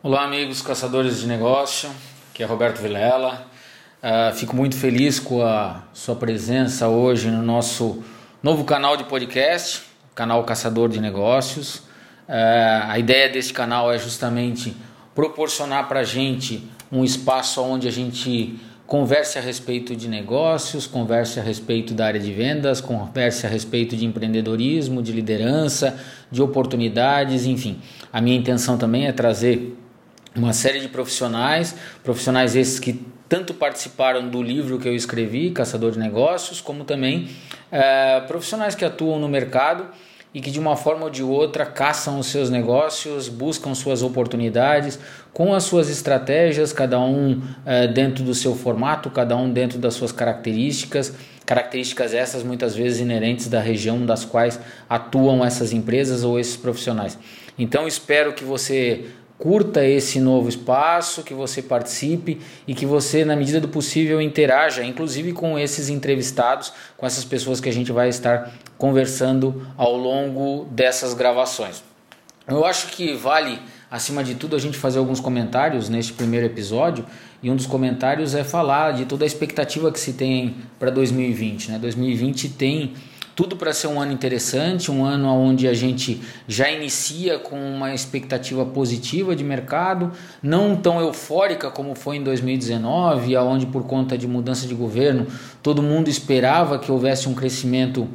Olá, amigos caçadores de negócio, aqui é Roberto Vilela. Uh, fico muito feliz com a sua presença hoje no nosso novo canal de podcast, canal Caçador de Negócios. Uh, a ideia deste canal é justamente proporcionar para a gente um espaço onde a gente converse a respeito de negócios, converse a respeito da área de vendas, converse a respeito de empreendedorismo, de liderança, de oportunidades, enfim. A minha intenção também é trazer uma série de profissionais, profissionais esses que tanto participaram do livro que eu escrevi, Caçador de Negócios, como também é, profissionais que atuam no mercado e que de uma forma ou de outra caçam os seus negócios, buscam suas oportunidades com as suas estratégias, cada um é, dentro do seu formato, cada um dentro das suas características, características essas muitas vezes inerentes da região das quais atuam essas empresas ou esses profissionais. Então espero que você curta esse novo espaço, que você participe e que você, na medida do possível, interaja, inclusive com esses entrevistados, com essas pessoas que a gente vai estar conversando ao longo dessas gravações. Eu acho que vale, acima de tudo, a gente fazer alguns comentários neste primeiro episódio. E um dos comentários é falar de toda a expectativa que se tem para 2020. Né? 2020 tem tudo para ser um ano interessante, um ano onde a gente já inicia com uma expectativa positiva de mercado, não tão eufórica como foi em 2019, aonde por conta de mudança de governo todo mundo esperava que houvesse um crescimento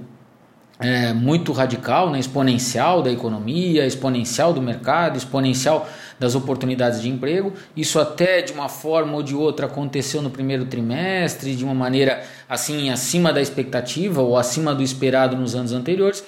é, muito radical, né, exponencial da economia, exponencial do mercado, exponencial das oportunidades de emprego. Isso até de uma forma ou de outra aconteceu no primeiro trimestre, de uma maneira assim acima da expectativa ou acima do esperado nos anos anteriores.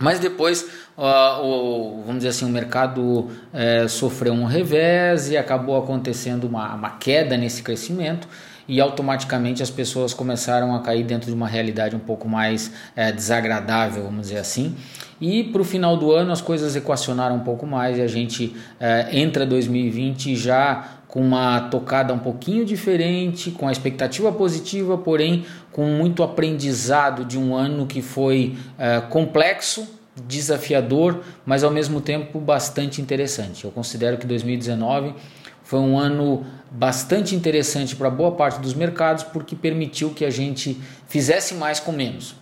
Mas depois, o, vamos dizer assim, o mercado é, sofreu um revés e acabou acontecendo uma, uma queda nesse crescimento e automaticamente as pessoas começaram a cair dentro de uma realidade um pouco mais é, desagradável, vamos dizer assim. E para o final do ano as coisas equacionaram um pouco mais e a gente é, entra 2020 já com uma tocada um pouquinho diferente, com a expectativa positiva, porém com muito aprendizado de um ano que foi é, complexo, desafiador, mas ao mesmo tempo bastante interessante. Eu considero que 2019 foi um ano bastante interessante para boa parte dos mercados porque permitiu que a gente fizesse mais com menos.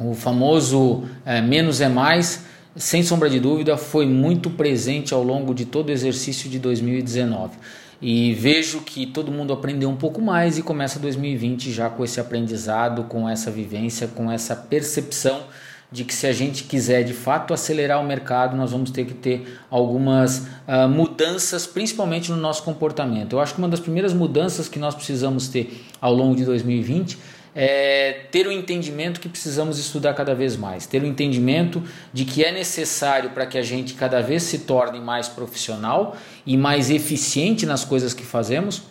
O famoso é, menos é mais, sem sombra de dúvida, foi muito presente ao longo de todo o exercício de 2019. E vejo que todo mundo aprendeu um pouco mais e começa 2020 já com esse aprendizado, com essa vivência, com essa percepção de que se a gente quiser de fato acelerar o mercado, nós vamos ter que ter algumas uh, mudanças, principalmente no nosso comportamento. Eu acho que uma das primeiras mudanças que nós precisamos ter ao longo de 2020 é ter o entendimento que precisamos estudar cada vez mais, ter o entendimento de que é necessário para que a gente cada vez se torne mais profissional e mais eficiente nas coisas que fazemos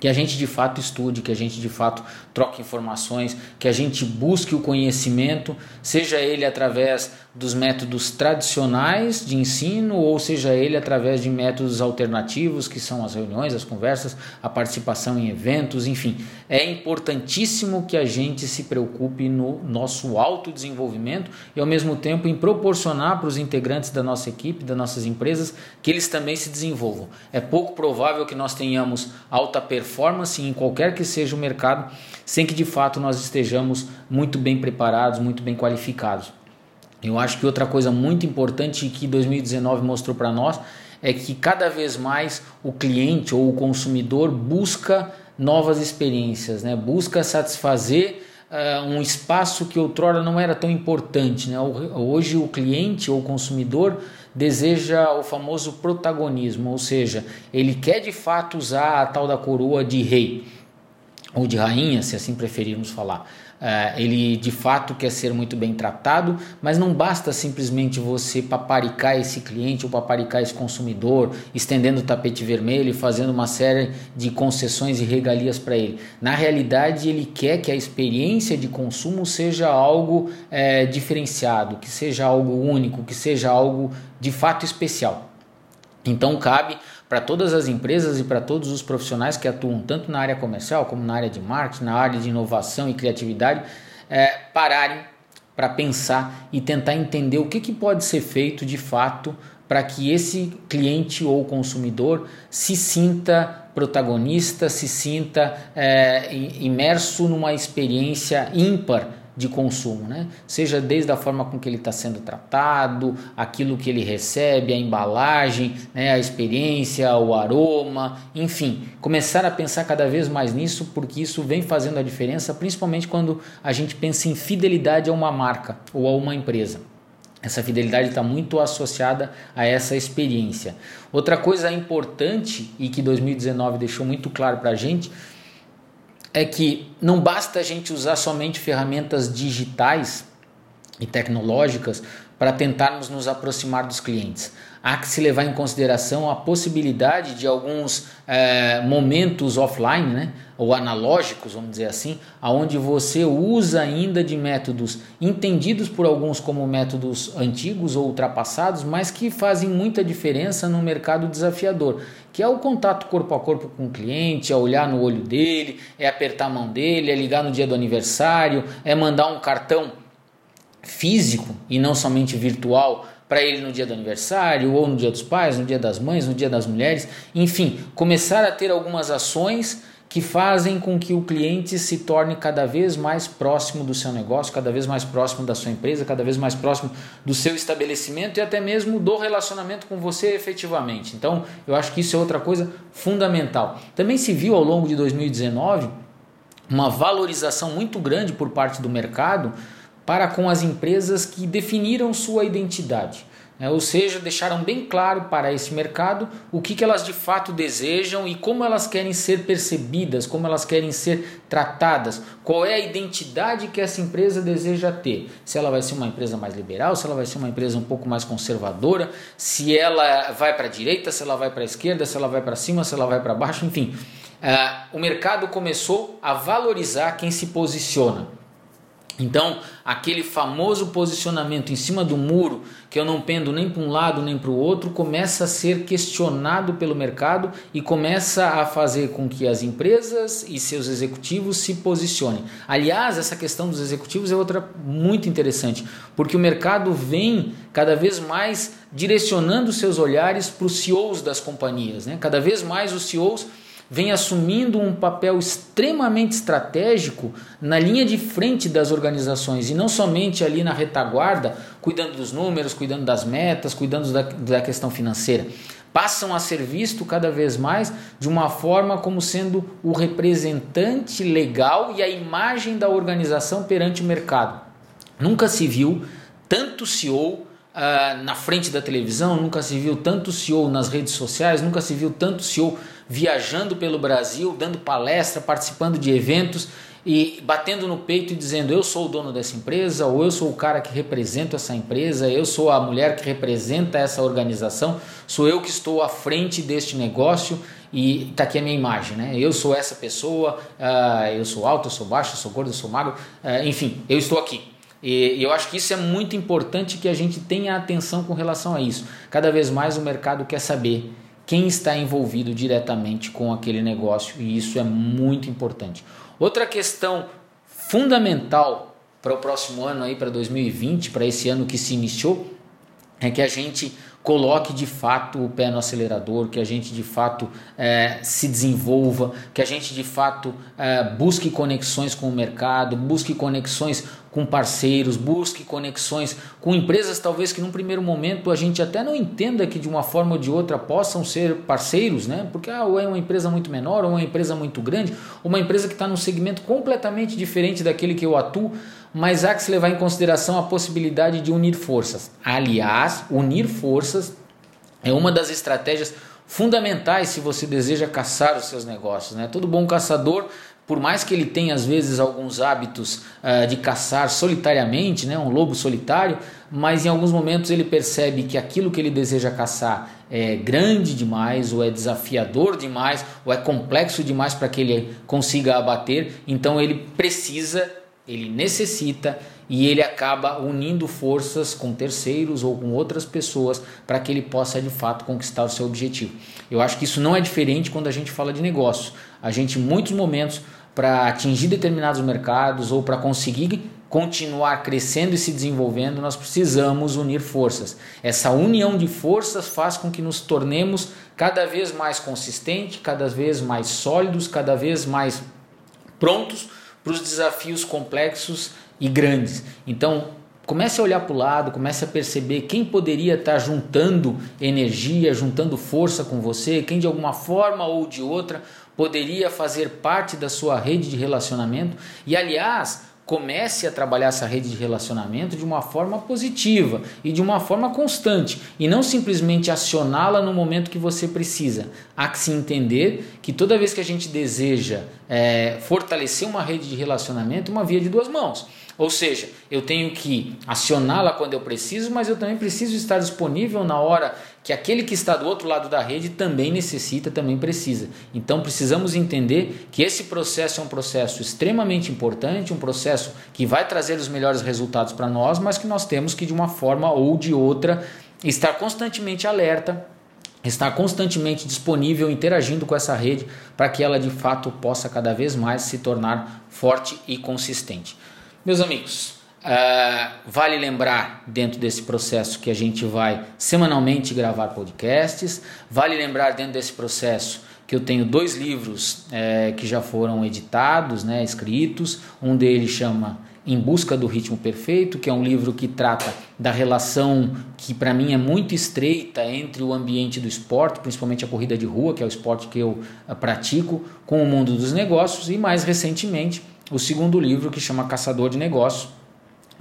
que a gente de fato estude, que a gente de fato troque informações, que a gente busque o conhecimento, seja ele através dos métodos tradicionais de ensino ou seja ele através de métodos alternativos, que são as reuniões, as conversas, a participação em eventos, enfim. É importantíssimo que a gente se preocupe no nosso autodesenvolvimento e ao mesmo tempo em proporcionar para os integrantes da nossa equipe, das nossas empresas, que eles também se desenvolvam. É pouco provável que nós tenhamos alta performance em qualquer que seja o mercado sem que de fato nós estejamos muito bem preparados, muito bem qualificados. Eu acho que outra coisa muito importante que 2019 mostrou para nós é que cada vez mais o cliente ou o consumidor busca novas experiências, né? busca satisfazer uh, um espaço que outrora não era tão importante. Né? Hoje o cliente ou o consumidor deseja o famoso protagonismo, ou seja, ele quer de fato usar a tal da coroa de rei ou de rainha, se assim preferirmos falar. Uh, ele de fato quer ser muito bem tratado, mas não basta simplesmente você paparicar esse cliente ou paparicar esse consumidor, estendendo o tapete vermelho e fazendo uma série de concessões e regalias para ele. Na realidade, ele quer que a experiência de consumo seja algo é, diferenciado, que seja algo único, que seja algo de fato especial. Então cabe para todas as empresas e para todos os profissionais que atuam tanto na área comercial como na área de marketing, na área de inovação e criatividade, é, pararem para pensar e tentar entender o que, que pode ser feito de fato para que esse cliente ou consumidor se sinta protagonista, se sinta é, imerso numa experiência ímpar de consumo, né? Seja desde a forma com que ele está sendo tratado, aquilo que ele recebe, a embalagem, né? a experiência, o aroma, enfim, começar a pensar cada vez mais nisso, porque isso vem fazendo a diferença, principalmente quando a gente pensa em fidelidade a uma marca ou a uma empresa. Essa fidelidade está muito associada a essa experiência. Outra coisa importante e que 2019 deixou muito claro para a gente é que não basta a gente usar somente ferramentas digitais e tecnológicas para tentarmos nos aproximar dos clientes. Há que se levar em consideração a possibilidade de alguns é, momentos offline, né, ou analógicos, vamos dizer assim, aonde você usa ainda de métodos entendidos por alguns como métodos antigos ou ultrapassados, mas que fazem muita diferença no mercado desafiador, que é o contato corpo a corpo com o cliente, é olhar no olho dele, é apertar a mão dele, é ligar no dia do aniversário, é mandar um cartão físico e não somente virtual para ele no dia do aniversário, ou no dia dos pais, no dia das mães, no dia das mulheres, enfim, começar a ter algumas ações que fazem com que o cliente se torne cada vez mais próximo do seu negócio, cada vez mais próximo da sua empresa, cada vez mais próximo do seu estabelecimento e até mesmo do relacionamento com você efetivamente. Então, eu acho que isso é outra coisa fundamental. Também se viu ao longo de 2019 uma valorização muito grande por parte do mercado para com as empresas que definiram sua identidade. Né? Ou seja, deixaram bem claro para esse mercado o que, que elas de fato desejam e como elas querem ser percebidas, como elas querem ser tratadas, qual é a identidade que essa empresa deseja ter. Se ela vai ser uma empresa mais liberal, se ela vai ser uma empresa um pouco mais conservadora, se ela vai para a direita, se ela vai para a esquerda, se ela vai para cima, se ela vai para baixo, enfim. Uh, o mercado começou a valorizar quem se posiciona. Então, aquele famoso posicionamento em cima do muro, que eu não pendo nem para um lado nem para o outro, começa a ser questionado pelo mercado e começa a fazer com que as empresas e seus executivos se posicionem. Aliás, essa questão dos executivos é outra muito interessante, porque o mercado vem cada vez mais direcionando seus olhares para os CEOs das companhias. Né? Cada vez mais os CEOs vem assumindo um papel extremamente estratégico na linha de frente das organizações e não somente ali na retaguarda, cuidando dos números, cuidando das metas, cuidando da, da questão financeira. Passam a ser visto cada vez mais de uma forma como sendo o representante legal e a imagem da organização perante o mercado. Nunca se viu tanto CEO Uh, na frente da televisão, nunca se viu tanto CEO nas redes sociais, nunca se viu tanto CEO viajando pelo Brasil, dando palestra, participando de eventos e batendo no peito e dizendo eu sou o dono dessa empresa, ou eu sou o cara que representa essa empresa, eu sou a mulher que representa essa organização, sou eu que estou à frente deste negócio e está aqui a minha imagem, né? Eu sou essa pessoa, uh, eu sou alto, eu sou baixo, eu sou gordo, eu sou magro, uh, enfim, eu estou aqui. E eu acho que isso é muito importante que a gente tenha atenção com relação a isso. Cada vez mais o mercado quer saber quem está envolvido diretamente com aquele negócio e isso é muito importante. Outra questão fundamental para o próximo ano aí para 2020, para esse ano que se iniciou, é que a gente coloque de fato o pé no acelerador, que a gente de fato é, se desenvolva, que a gente de fato é, busque conexões com o mercado, busque conexões com parceiros, busque conexões com empresas talvez que num primeiro momento a gente até não entenda que de uma forma ou de outra possam ser parceiros, né? Porque ah, ou é uma empresa muito menor, ou uma empresa muito grande, ou uma empresa que está num segmento completamente diferente daquele que eu atuo, mas há que se levar em consideração a possibilidade de unir forças. Aliás, unir forças é uma das estratégias fundamentais se você deseja caçar os seus negócios. Né? Todo bom caçador por mais que ele tenha às vezes alguns hábitos uh, de caçar solitariamente, né, um lobo solitário, mas em alguns momentos ele percebe que aquilo que ele deseja caçar é grande demais, ou é desafiador demais, ou é complexo demais para que ele consiga abater, então ele precisa, ele necessita e ele acaba unindo forças com terceiros ou com outras pessoas para que ele possa de fato conquistar o seu objetivo. Eu acho que isso não é diferente quando a gente fala de negócio. A gente, em muitos momentos, para atingir determinados mercados ou para conseguir continuar crescendo e se desenvolvendo, nós precisamos unir forças. Essa união de forças faz com que nos tornemos cada vez mais consistentes, cada vez mais sólidos, cada vez mais prontos para os desafios complexos e grandes. Então, comece a olhar para o lado, comece a perceber quem poderia estar juntando energia, juntando força com você, quem de alguma forma ou de outra poderia fazer parte da sua rede de relacionamento. E aliás, comece a trabalhar essa rede de relacionamento de uma forma positiva e de uma forma constante e não simplesmente acioná-la no momento que você precisa. Há que se entender que toda vez que a gente deseja é, fortalecer uma rede de relacionamento, uma via de duas mãos. Ou seja, eu tenho que acioná-la quando eu preciso, mas eu também preciso estar disponível na hora que aquele que está do outro lado da rede também necessita, também precisa. Então precisamos entender que esse processo é um processo extremamente importante, um processo que vai trazer os melhores resultados para nós, mas que nós temos que de uma forma ou de outra estar constantemente alerta estar constantemente disponível, interagindo com essa rede para que ela de fato possa cada vez mais se tornar forte e consistente. Meus amigos, uh, vale lembrar dentro desse processo que a gente vai semanalmente gravar podcasts, vale lembrar dentro desse processo que eu tenho dois livros é, que já foram editados, né, escritos. Um deles chama Em Busca do Ritmo Perfeito, que é um livro que trata da relação que para mim é muito estreita entre o ambiente do esporte, principalmente a corrida de rua, que é o esporte que eu uh, pratico, com o mundo dos negócios, e mais recentemente o segundo livro que chama Caçador de Negócios,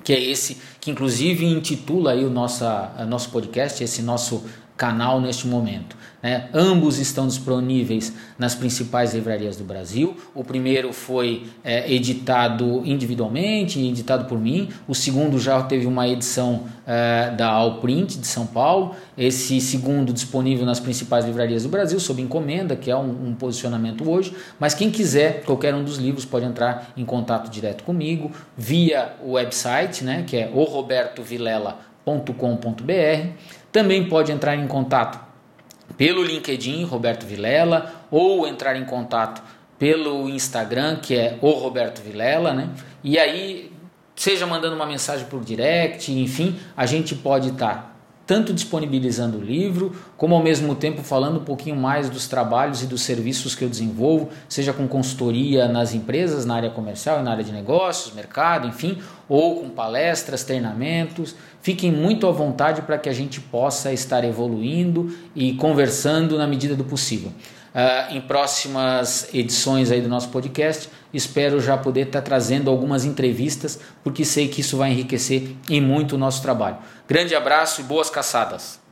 que é esse que inclusive intitula aí o nossa, nosso podcast, esse nosso canal neste momento. Né? Ambos estão disponíveis nas principais livrarias do Brasil. O primeiro foi é, editado individualmente, editado por mim. O segundo já teve uma edição é, da Alprint de São Paulo. Esse segundo disponível nas principais livrarias do Brasil, sob encomenda, que é um, um posicionamento hoje. Mas quem quiser, qualquer um dos livros pode entrar em contato direto comigo via o website, né, que é o robertovilela.com.br também pode entrar em contato pelo LinkedIn, Roberto Vilela, ou entrar em contato pelo Instagram, que é o Roberto Vilela, né? E aí, seja mandando uma mensagem por direct, enfim, a gente pode estar tanto disponibilizando o livro, como ao mesmo tempo falando um pouquinho mais dos trabalhos e dos serviços que eu desenvolvo, seja com consultoria nas empresas, na área comercial e na área de negócios, mercado, enfim, ou com palestras, treinamentos. Fiquem muito à vontade para que a gente possa estar evoluindo e conversando na medida do possível. Uh, em próximas edições aí do nosso podcast, espero já poder estar trazendo algumas entrevistas, porque sei que isso vai enriquecer em muito o nosso trabalho. Grande abraço e boas caçadas!